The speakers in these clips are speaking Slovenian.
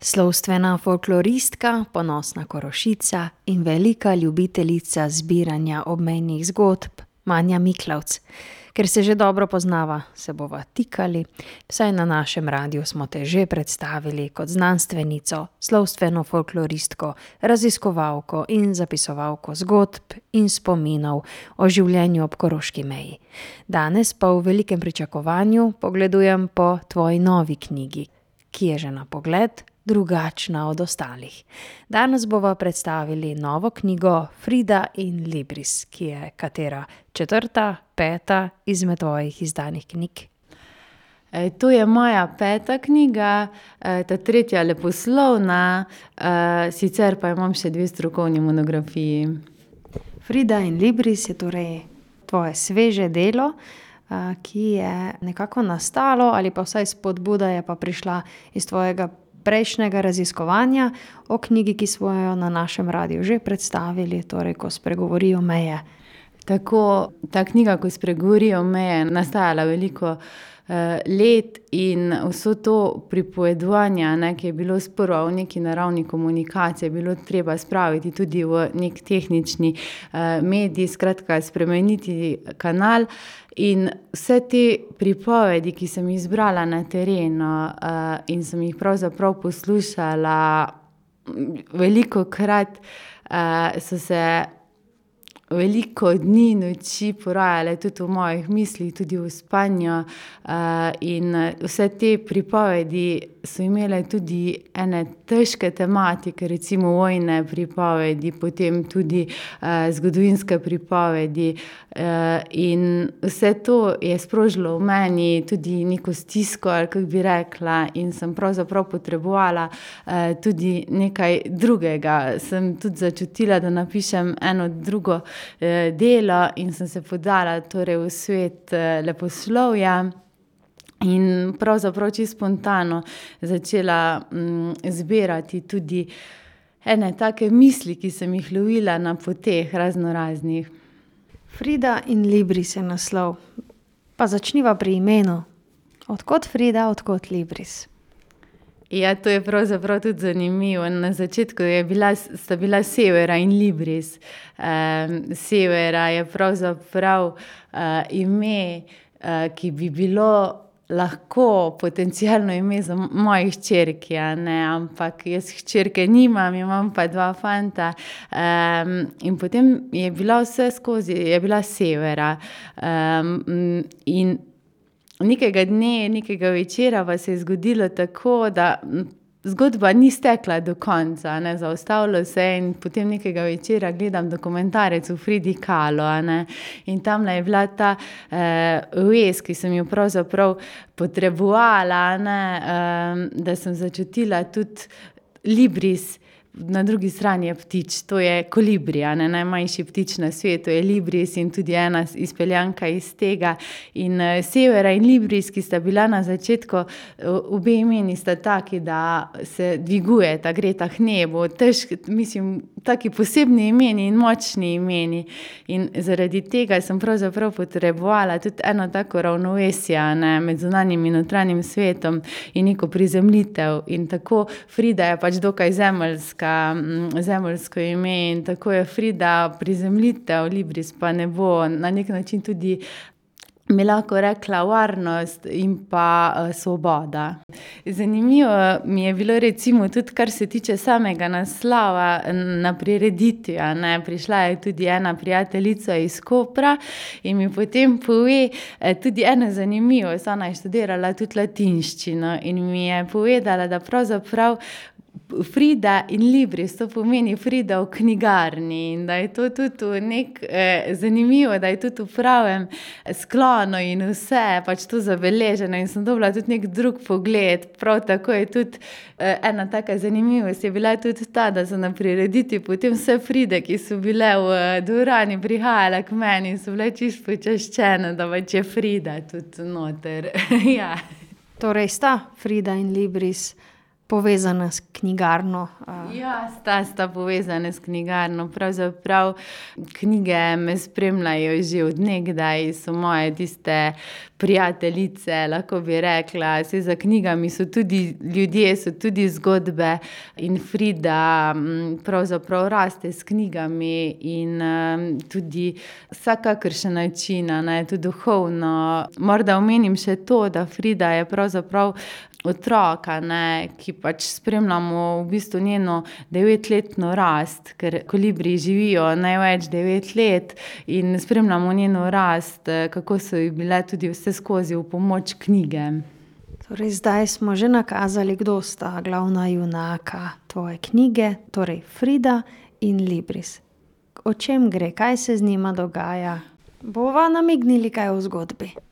Slovstvena folkloristka, ponosna korošica in velika ljubiteljica zbiranja obmejnih zgodb, Manja Miklavc. Ker se že dobro poznava, se bova tikali, vsaj na našem radiu smo te že predstavili kot znanstvenico, slovstveno folkloristko, raziskovalko in zapisovalko zgodb in spominov o življenju ob koroški meji. Danes pa v velikem pričakovanju pogledujem po tvoji novi knjigi, ki je že na pogled drugačna od ostalih. Danes bova predstavili novo knjigo Frida in Libris, ki je katera četrta, peta izmed tvojih izdanih knjig? to je moja peta knjiga, ta tretja leposlovna, sicer pa imam še dve strokovni monografiji. Frida in Libris je torej tvoje sveže delo, ki je nekako nastalo ali pa vsaj spodbuda je pa prišla iz tvojega prejšnjega raziskovanja o knjigi, ki smo jo na našem radiu že predstavili, torej Ko spregovorijo meje. Tako, ta knjiga, Ko spregovorijo meje, je nastajala veliko, let in vse to pripovedovanje, ne, ki je bilo sprva v neki naravni komunikaciji, je bilo treba spraviti tudi v neki tehnični, medij, skratka, spremeniti kanal. In vse te pripovedi, ki sem jih zbrala na terenu, in sem jih pravzaprav poslušala velikokrat, so se veliko dni, noči porajale tudi v mojih mislih, tudi v spanju. in, vse te pripovedi so imele tudi ene težke tematike, recimo vojne pripovedi, potem tudi, zgodovinske pripovedi. in vse to je sprožilo v meni tudi neko stisko, kako bi rekla, in sem pravzaprav potrebovala, tudi nekaj drugega. Sem tudi začutila, da napišem eno drugo, delo in sem se podala torej v svet, leposlovja. In pravzaprav čisto spontano začela, zbirati tudi ene take misli, ki sem jih lovila na poteh raznoraznih. Frida in Libris je naslov. Pa začniva pri imenu. Od kod Frida, od kod Libris? Ja, to je pravzaprav tudi zanimivo. Na začetku je bila, sta bila Severa in Libris. Severa je pravzaprav, ime, ki bi bilo lahko potencialno ime za moji hčerki, a ne, ampak jaz hčerke nimam, imam pa dva fanta. in potem je bila vseskozi, je bila Severa. in nekega dne, nekega večera pa se je zgodilo tako, da, zgodba ni stekla do konca, ne, zaustavilo se je in potem nekega večera gledam dokumentarec o Fridi Kahlo, ne. In tamle je bila ta, vez, ki sem jo pravzaprav potrebovala, ne, da sem začutila tudi Libris, na drugi strani je ptič, to je kolibri, ne, najmanjši ptič na svetu je Libris in tudi ena izpeljanka iz tega. In, Severa in Libris, ki sta bila na začetku, obe imeni sta taki, da se dvigujeta, gresta k nebu, mislim, taki posebni imeni in močni imeni. In zaradi tega sem pravzaprav potrebovala tudi eno tako ravnovesje, ne, med zunanjim in notranjim svetom in neko prizemljitev. In tako Frida je pač dokaj zemeljska, zemeljsko ime in tako je Frida prizemljitev, Libris pa nebo, na neki način tudi bi lahko rekla varnost in pa, svoboda. Zanimivo mi je bilo recimo tudi, kar se tiče samega naslova, na prireditvi, ne, prišla je tudi ena prijateljica iz Kopra in mi potem pove, tudi eno zanimivost, ona je študirala tudi latinščino in mi je povedala, da pravzaprav Frida in Libris, to pomeni Frida v knjigarni, in da je to tudi zanimivo, da je tudi v pravem sklonu in vse pač to zabeleženo in sem dobila tudi neki drug pogled. Prav tako je tudi, ena taka zanimivost je bila tudi ta, da so na prireditvi potem vse Fride, ki so bile v dvorani, prihajale k meni in so bile čisto počaščene, da pač je Frida tudi noter, ja. Torej sta Frida in Libris povezana s knjigarno. Ja, sta, sta povezana s knjigarno. Pravzaprav knjige me spremljajo že od nekdaj, so moje tiste prijateljice, lahko bi rekla. Saj za knjigami so tudi ljudje, so tudi zgodbe. In Frida pravzaprav raste s knjigami in tudi vsakakršen način, ne, tudi duhovno. Morda omenim še to, da Frida je pravzaprav otrok, a ne, ki pač spremljamo v bistvu njeno devetletno rast, ker kolibriji živijo največ devet let, in spremljamo njeno rast, kako so ji bile tudi vseskozi v pomoč knjige. Torej zdaj smo že nakazali, kdo sta glavna junaka tvoje knjige, torej Frida in Libris. O čem gre, kaj se z njima dogaja? Bova namignili kaj o zgodbi.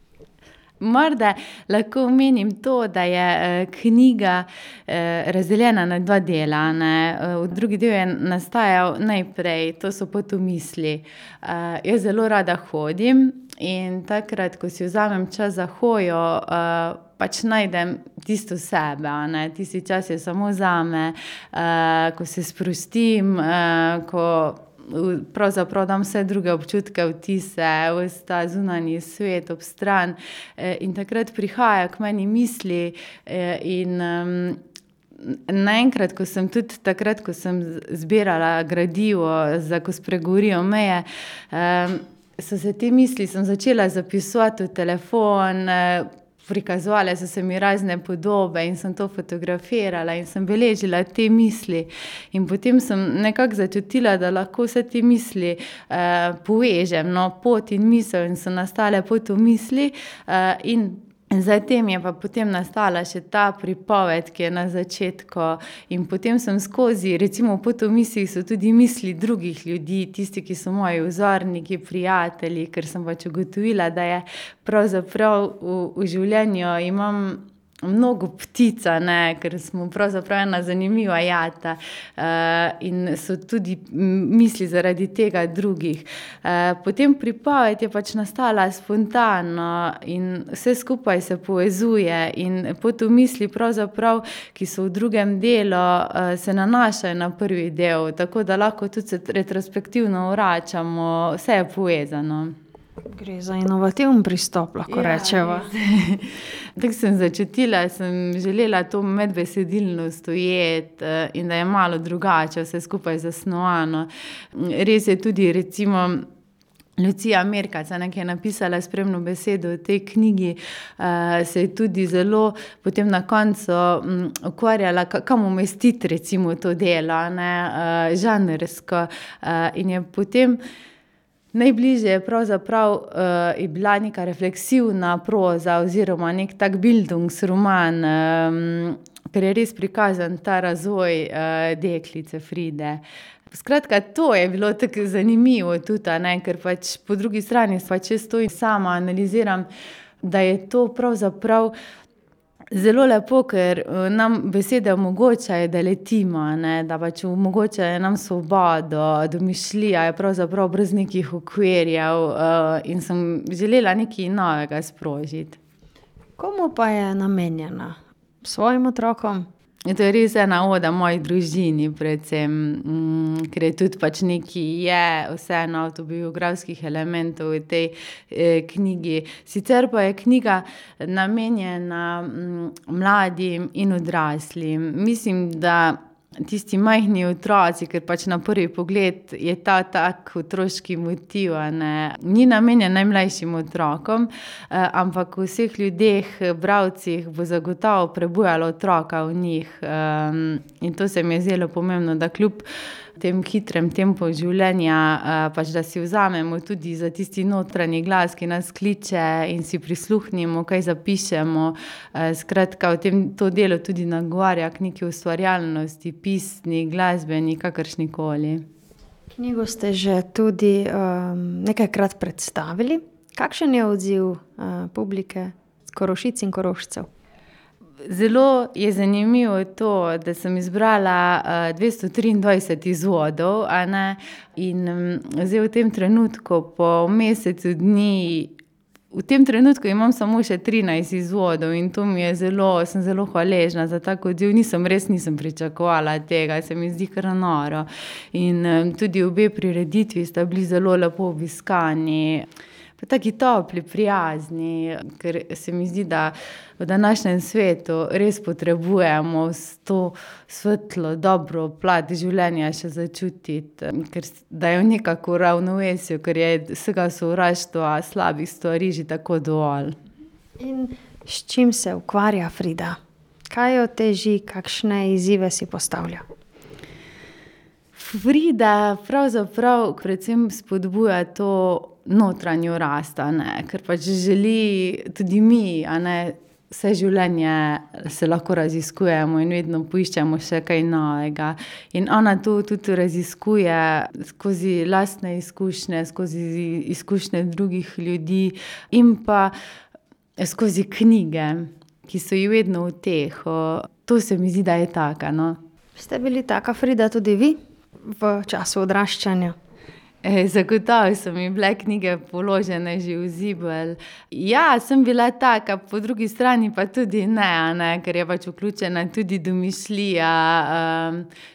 Morda lahko omenim to, da je, knjiga, razdeljena na dva dela, ne. drugi del je nastajal najprej, to so potomisli. jaz zelo rada hodim in takrat, ko si vzamem čas za hojo, pač najdem tisto sebe, ne. Tisti čas je samo zame, ko se sprostim, ko pravzaprav dam vse druge občutke, vtise, ves ta zunanji svet ob stran. in takrat prihajajo k meni misli, in, naenkrat, ko sem tudi takrat, ko sem zbirala gradivo za Ko spregovorijo meje, so se te misli, sem začela zapisovati v telefon, prikazovale so se mi razne podobe in sem to fotografirala in sem beležila te misli. In potem sem nekako začutila, da lahko vse te misli, povežem, no, pot in misel, in so nastale potomisli, in za tem je pa potem nastala še ta pripoved, ki je na začetku. In potem sem skozi, recimo v potomislih so tudi misli drugih ljudi, tisti, ki so moji vzorniki, prijatelji, ker sem pač ugotovila, da je pravzaprav v, v življenju imam mnogo ptic, a ne, ker smo pravzaprav ena zanimiva jata. in so tudi misli zaradi tega drugih. potem pripoved je pač nastala spontano in vse skupaj se povezuje in potomisli pravzaprav, ki so v drugem delu, se nanašajo na prvi del, tako da lahko tudi retrospektivno vračamo, vse je povezano. Gre za inovativen pristop, lahko. Ja, tako sem začutila, sem želela to medbesedilnost ujeti, in da je malo drugače vse skupaj zasnovano. res je tudi recimo Lucija ne, ki je napisala spremno besedo v tej knjigi, se je tudi zelo potem na koncu, ukvarjala, kam umestiti recimo to delo, ne, žanrsko. in je potem najbližje pravzaprav, je bila neka refleksivna proza oziroma neki tak bildungsroman, ker je res prikazan ta razvoj, deklice Fride. Skratka, to je bilo tako zanimivo tudi, ne, ker pač po drugi strani pač jaz to sama analiziram, da je to pravzaprav zelo lepo, ker, nam besede omogočajo, da letimo, ne, da pač omogočajo nam svobodo, domišljija je pravzaprav brez nekih okvirjev, in sem želela nekaj novega sprožiti. Komu pa je namenjena? Svojim otrokom? To je res ena oda moji družini predvsem, ker je tudi pač nekaj, je vseeno avtobiografskih elementov v tej, knjigi. Sicer pa je knjiga namenjena, mladim in odraslim. Mislim, da tisti majhni otroci, ker pač na prvi pogled je ta tak otroški motiv, ne, ni namenjen najmlajšim otrokom, ampak v vseh ljudeh, bralcih bo zagotovo prebujalo otroka v njih, in to se mi je zdelo pomembno, da kljub temu hitremu tempu življenja, pač da si vzamemo tudi za tisti notranji glas, ki nas kliče, in si prisluhnemo, kaj zapišemo. skratka, v tem, to delo tudi nagovarja k neki ustvarjalnosti, pisni, glasbeni, kakršnikoli. Knjigo ste že tudi, nekajkrat predstavili. Kakšen je odziv, publike, Korošic in Korošcev? Zelo je zanimivo to, da sem izbrala, dvesto triindvajset izvodov, a ne, in, zdaj v tem trenutku po mesecu dni v tem trenutku imam samo še 13 izvodov in to mi je zelo, sem zelo hvaležna za ta odziv. Nisem, res nisem pričakovala tega, se mi zdi kar noro. In tudi obe prireditvi sta bili zelo lepo obiskani. Pa taki topli, prijazni, ker se mi zdi, da v današnjem svetu res potrebujemo to svetlo, dobro plat življenja še začutiti, ker da je nekako v ravnovesju, ker je vsega sovraštva, slabih stvari že tako dovolj. In s čim se ukvarja Frida? Kaj jo teži, kakšne izzive si postavlja? Frida pravzaprav predvsem spodbuja to notranjo rast, ker pač želi tudi mi, a ne, vse življenje se lahko raziskujemo in vedno poiščemo še kaj novega. In ona to tudi raziskuje skozi lastne izkušnje, skozi izkušnje drugih ljudi in pa skozi knjige, ki so ji vedno v uteho. To se mi zdi, da je taka, no. Ste bili taka Frida tudi vi v času odraščanja? zagotovo so mi bile knjige položene že v zibelj. Ja, sem bila taka, po drugi strani pa tudi ne, ne, ker je pač vključena tudi domišljija,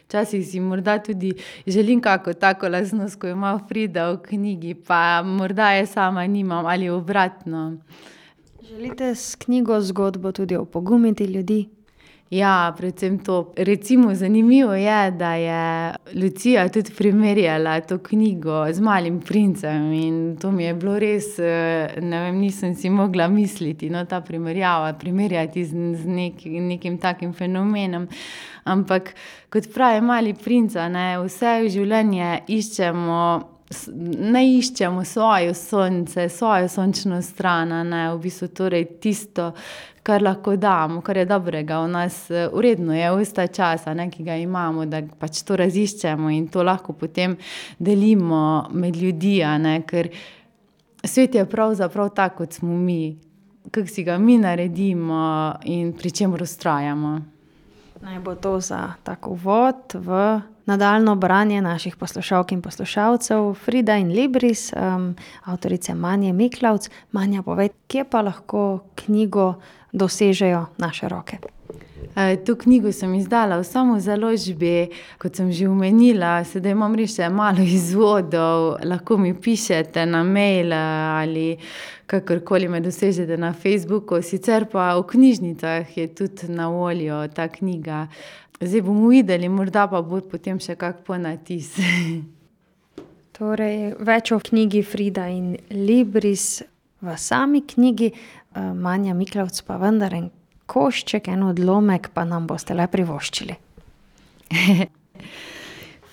včasih si morda tudi želim kako tako lastnost, ko ima Frida v knjigi, pa morda je sama nimam ali obratno. Želite s knjigo zgodbo tudi opogumiti ljudi? Ja, predvsem to. Recimo zanimivo je, da je Lucija tudi primerjala to knjigo z Malim princem, in to mi je bilo res, ne vem, nisem si mogla misliti, no, ta primerjava, primerjati z z nekim takim fenomenom. Ampak kot pravi Mali princ, vse življenje iščemo ne iščemo svoje sonce, svojo sončno stran, ne, v bistvu torej tisto, kar lahko damo, kar je dobrega v nas. V redu je ves ta čas, a ne, ki ga imamo, da pač to raziščemo in to lahko potem delimo med ljudi, ne, ker svet je pravzaprav tak, kot smo mi. Kako si ga mi naredimo in pri čemer vztrajamo. Naj bo to za tak uvod v nadaljnje branje naših poslušalk in poslušalcev, Frida in Libris, avtorice Manje Miklavc. Manja, povej, kje pa lahko knjigo dosežejo naše roke? to knjigo sem izdala v samozaložbi, kot sem že omenila, sedaj imam res še malo izvodov, lahko mi pišete na mail ali kakorkoli me dosežete na Facebooku, sicer pa v knjižnicah je tudi na voljo ta knjiga. Zdaj bomo videli, morda pa bo potem še kak ponatis. Torej več o knjigi Frida in Libris v sami knjigi, Manja Miklavc pa vendar en košček, en odlomek pa nam boste le privoščili.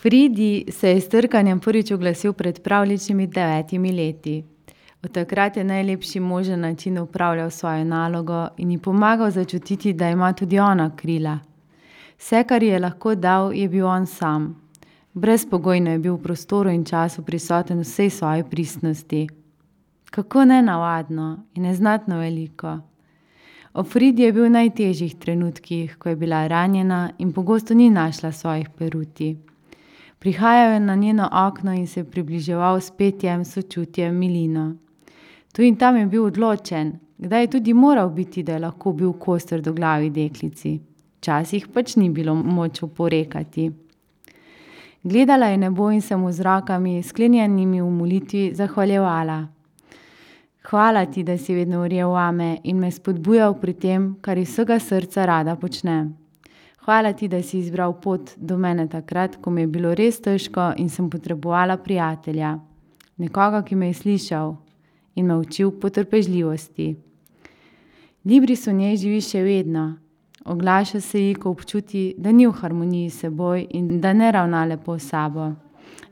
Fridi se je s trkanjem prvič oglasil pred pravljičnimi devetimi leti. Od takrat je najlepši možen način opravljal svojo nalogo in ji pomagal začutiti, da ima tudi ona krila. Vse, kar ji je lahko dal, je bil on sam. Brezpogojno je bil v prostoru in času prisoten v vsej svoji pristnosti. Kako nenavadno in neznatno veliko. Ob Fridi je bil v najtežjih trenutkih, ko je bila ranjena in pogosto ni našla svojih peruti. Prihajal je na njeno okno in se približeval s petjem, sočutjem, milino. Tu in tam je bil odločen, kdaj je tudi moral biti, da je lahko bil kos trdoglavi deklici. Včasih pač ni bilo moč oporekati. Gledala je nebo in se mu z rokami, sklenjenimi v molitvi, zahvaljevala. Hvala ti, da si vedno verjel vame in me spodbujal pri tem, kar iz vsega srca rada počnem. Hvala ti, da si izbral pot do mene takrat, ko mi je bilo res težko in sem potrebovala prijatelja. Nekoga, ki me je slišal in me učil potrpežljivosti. Libris v njej živi še vedno. Oglaša se ji, ko občuti, da ni v harmoniji s seboj in da ne ravna lepo s sabo.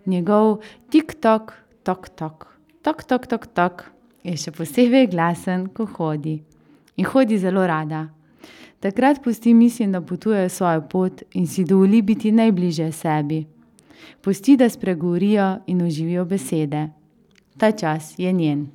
Njegov tik-tok, tok-tok, tok-tok, tok-tok je še posebej glasen, ko hodi. In hodi zelo rada. Takrat pusti misli, da potuje svojo pot in si dovoli biti najbližje sebi. Pusti, da spregovorijo in oživijo besede. Ta čas je njen.